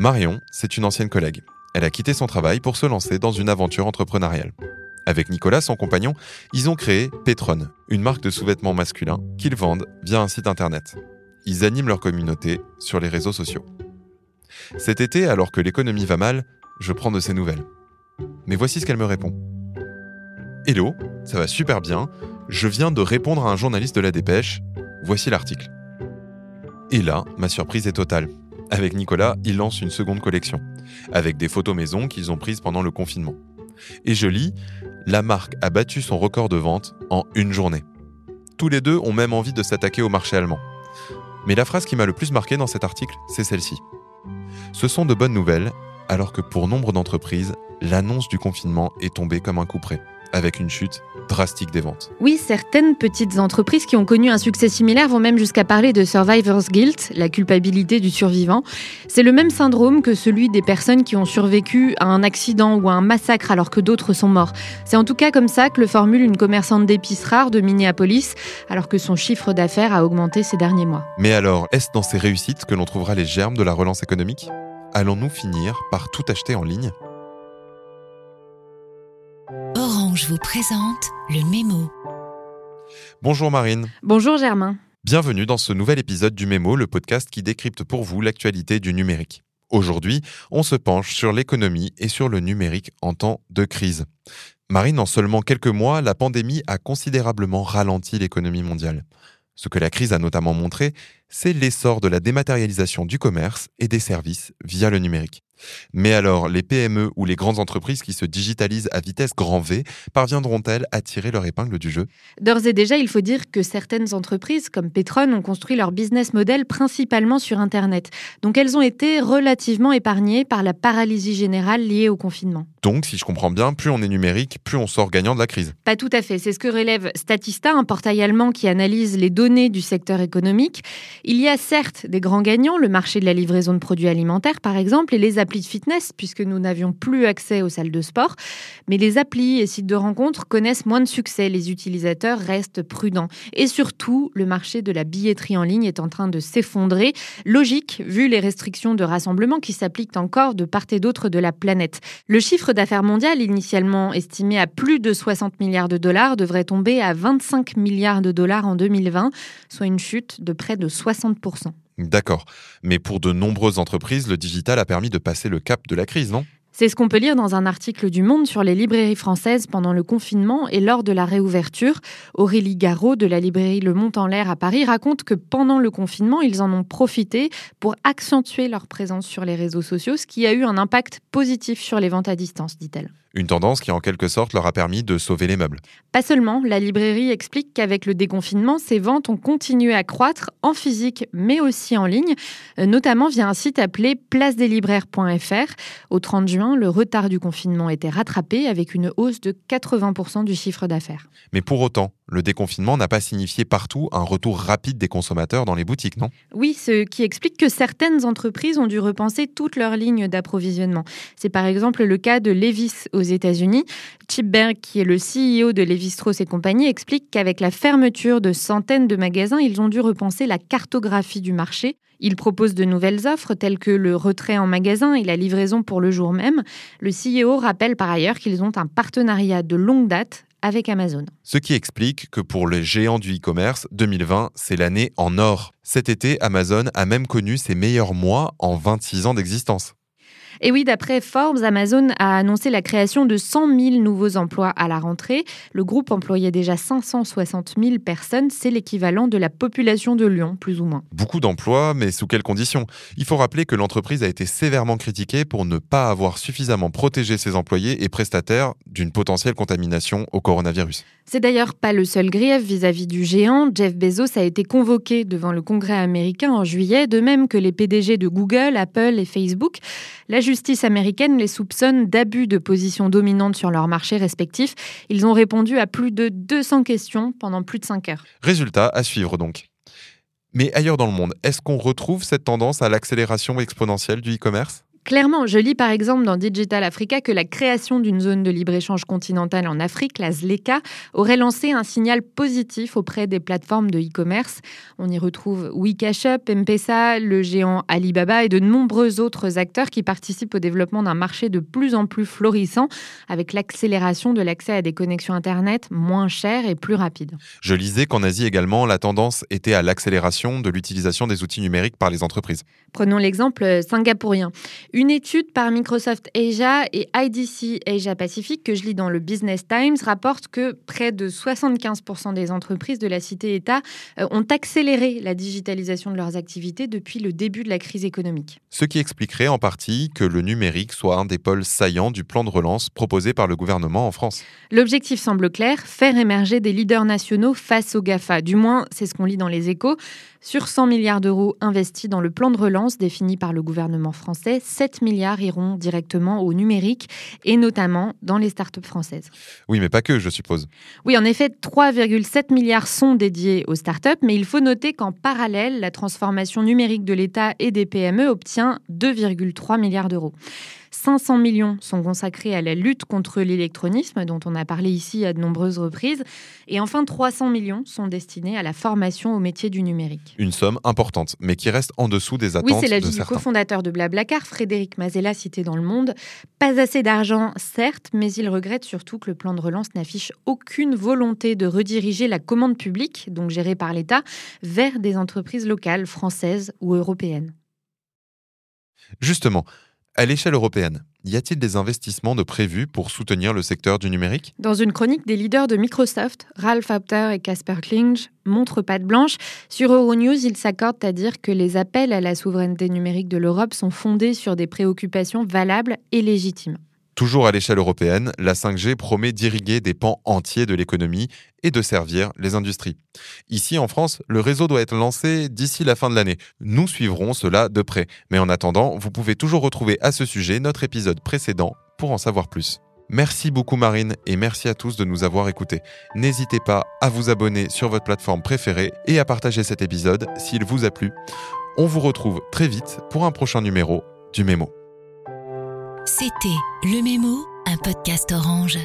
Marion, c'est une ancienne collègue. Elle a quitté son travail pour se lancer dans une aventure entrepreneuriale. Avec Nicolas, son compagnon, ils ont créé Petron, une marque de sous-vêtements masculins qu'ils vendent via un site internet. Ils animent leur communauté sur les réseaux sociaux. Cet été, alors que l'économie va mal, je prends de ses nouvelles. Mais voici ce qu'elle me répond. Hello, ça va super bien. Je viens de répondre à un journaliste de la dépêche. Voici l'article. Et là, ma surprise est totale. Avec Nicolas, ils lancent une seconde collection, avec des photos maison qu'ils ont prises pendant le confinement. Et je lis, la marque a battu son record de vente en une journée. Tous les deux ont même envie de s'attaquer au marché allemand. Mais la phrase qui m'a le plus marqué dans cet article, c'est celle-ci. Ce sont de bonnes nouvelles, alors que pour nombre d'entreprises, l'annonce du confinement est tombée comme un coup près avec une chute drastique des ventes. Oui, certaines petites entreprises qui ont connu un succès similaire vont même jusqu'à parler de survivor's guilt, la culpabilité du survivant. C'est le même syndrome que celui des personnes qui ont survécu à un accident ou à un massacre alors que d'autres sont morts. C'est en tout cas comme ça que le formule une commerçante d'épices rares de Minneapolis, alors que son chiffre d'affaires a augmenté ces derniers mois. Mais alors, est-ce dans ces réussites que l'on trouvera les germes de la relance économique? Allons-nous finir par tout acheter en ligne? Je vous présente le mémo. Bonjour Marine. Bonjour Germain. Bienvenue dans ce nouvel épisode du mémo, le podcast qui décrypte pour vous l'actualité du numérique. Aujourd'hui, on se penche sur l'économie et sur le numérique en temps de crise. Marine, en seulement quelques mois, la pandémie a considérablement ralenti l'économie mondiale. Ce que la crise a notamment montré, c'est l'essor de la dématérialisation du commerce et des services via le numérique. Mais alors, les PME ou les grandes entreprises qui se digitalisent à vitesse grand V parviendront-elles à tirer leur épingle du jeu? D'ores et déjà, il faut dire que certaines entreprises, comme Petron, ont construit leur business model principalement sur Internet. Donc elles ont été relativement épargnées par la paralysie générale liée au confinement. Donc, si je comprends bien, plus on est numérique, plus on sort gagnant de la crise. Pas tout à fait. C'est ce que relève Statista, un portail allemand qui analyse les données du secteur économique. Il y a certes des grands gagnants, le marché de la livraison de produits alimentaires par exemple, et les applis de fitness, puisque nous n'avions plus accès aux salles de sport. Mais les applis et sites de rencontres connaissent moins de succès. Les utilisateurs restent prudents. Et surtout, le marché de la billetterie en ligne est en train de s'effondrer. Logique, vu les restrictions de rassemblement qui s'appliquent encore de part et d'autre de la planète. Le chiffre d'affaires mondial, initialement estimé à plus de 60 milliards de dollars, devrait tomber à 25 milliards de dollars en 2020, soit une chute de près de 60%. D'accord. Mais pour de nombreuses entreprises, le digital a permis de passer le cap de la crise, non? C'est ce qu'on peut lire dans un article du Monde sur les librairies françaises pendant le confinement et lors de la réouverture. Aurélie Garot de la librairie Le Mont en l'air à Paris raconte que pendant le confinement, ils en ont profité pour accentuer leur présence sur les réseaux sociaux, ce qui a eu un impact positif sur les ventes à distance, dit-elle. Une tendance qui en quelque sorte leur a permis de sauver les meubles. Pas seulement, la librairie explique qu'avec le déconfinement, ses ventes ont continué à croître en physique mais aussi en ligne, euh, notamment via un site appelé placedeslibraires.fr. Au 30 juin, le retard du confinement était rattrapé avec une hausse de 80% du chiffre d'affaires. Mais pour autant, le déconfinement n'a pas signifié partout un retour rapide des consommateurs dans les boutiques, non? Oui, ce qui explique que certaines entreprises ont dû repenser toutes leurs lignes d'approvisionnement. C'est par exemple le cas de Levis aux États-Unis. Chip Berg, qui est le CEO de Levi Strauss et compagnie, explique qu'avec la fermeture de centaines de magasins, ils ont dû repenser la cartographie du marché. Ils proposent de nouvelles offres telles que le retrait en magasin et la livraison pour le jour même. Le CEO rappelle par ailleurs qu'ils ont un partenariat de longue date avec Amazon. Ce qui explique que pour les géants du e-commerce, 2020, c'est l'année en or. Cet été, Amazon a même connu ses meilleurs mois en 26 ans d'existence. Et oui, d'après Forbes, Amazon a annoncé la création de 100 000 nouveaux emplois à la rentrée. Le groupe employait déjà 560 000 personnes. C'est l'équivalent de la population de Lyon, plus ou moins. Beaucoup d'emplois, mais sous quelles conditions? Il faut rappeler que l'entreprise a été sévèrement critiquée pour ne pas avoir suffisamment protégé ses employés et prestataires d'une potentielle contamination au coronavirus. C'est d'ailleurs pas le seul grief vis-à-vis du géant. Jeff Bezos a été convoqué devant le Congrès américain en juillet, de même que les PDG de Google, Apple et Facebook. La justice américaine les soupçonne d'abus de position dominante sur leurs marchés respectifs. Ils ont répondu à plus de 200 questions pendant plus de 5 heures. Résultat à suivre donc. Mais ailleurs dans le monde, est-ce qu'on retrouve cette tendance à l'accélération exponentielle du e-commerce? Clairement, je lis par exemple dans Digital Africa que la création d'une zone de libre-échange continentale en Afrique, la ZLECA, aurait lancé un signal positif auprès des plateformes de e-commerce. On y retrouve WeCashUp, M-Pesa, le géant Alibaba et de nombreux autres acteurs qui participent au développement d'un marché de plus en plus florissant avec l'accélération de l'accès à des connexions Internet moins chères et plus rapides. Je lisais qu'en Asie également, la tendance était à l'accélération de l'utilisation des outils numériques par les entreprises. Prenons l'exemple singapourien. Une étude par Microsoft Asia et IDC Asia Pacific que je lis dans le Business Times rapporte que près de 75% des entreprises de la cité-État euh, ont accéléré la digitalisation de leurs activités depuis le début de la crise économique. Ce qui expliquerait en partie que le numérique soit un des pôles saillants du plan de relance proposé par le gouvernement en France. L'objectif semble clair, faire émerger des leaders nationaux face aux GAFA. Du moins, c'est ce qu'on lit dans les échos. Sur 100 milliards d'euros investis dans le plan de relance défini par le gouvernement français, 7 milliards iront directement au numérique et notamment dans les startups françaises. Oui, mais pas que, je suppose. Oui, en effet, 3,7 milliards sont dédiés aux startups, mais il faut noter qu'en parallèle, la transformation numérique de l'État et des PME obtient 2,3 milliards d'euros. 500 millions sont consacrés à la lutte contre l'électronisme, dont on a parlé ici à de nombreuses reprises. Et enfin, 300 millions sont destinés à la formation au métier du numérique. Une somme importante, mais qui reste en dessous des attentes. Oui, c'est l'avis du cofondateur de Blablacar, Frédéric Mazella, cité dans Le Monde. Pas assez d'argent, certes, mais il regrette surtout que le plan de relance n'affiche aucune volonté de rediriger la commande publique, donc gérée par l'État, vers des entreprises locales, françaises ou européennes. Justement, à l'échelle européenne, y a-t-il des investissements de prévus pour soutenir le secteur du numérique? Dans une chronique des leaders de Microsoft, Ralph Apter et Casper Klinge montrent patte blanche. Sur Euronews, ils s'accordent à dire que les appels à la souveraineté numérique de l'Europe sont fondés sur des préoccupations valables et légitimes. Toujours à l'échelle européenne, la 5G promet d'irriguer des pans entiers de l'économie et de servir les industries. Ici, en France, le réseau doit être lancé d'ici la fin de l'année. Nous suivrons cela de près. Mais en attendant, vous pouvez toujours retrouver à ce sujet notre épisode précédent pour en savoir plus. Merci beaucoup Marine et merci à tous de nous avoir écoutés. N'hésitez pas à vous abonner sur votre plateforme préférée et à partager cet épisode s'il vous a plu. On vous retrouve très vite pour un prochain numéro du Mémo. C'était Le Mémo, un podcast orange.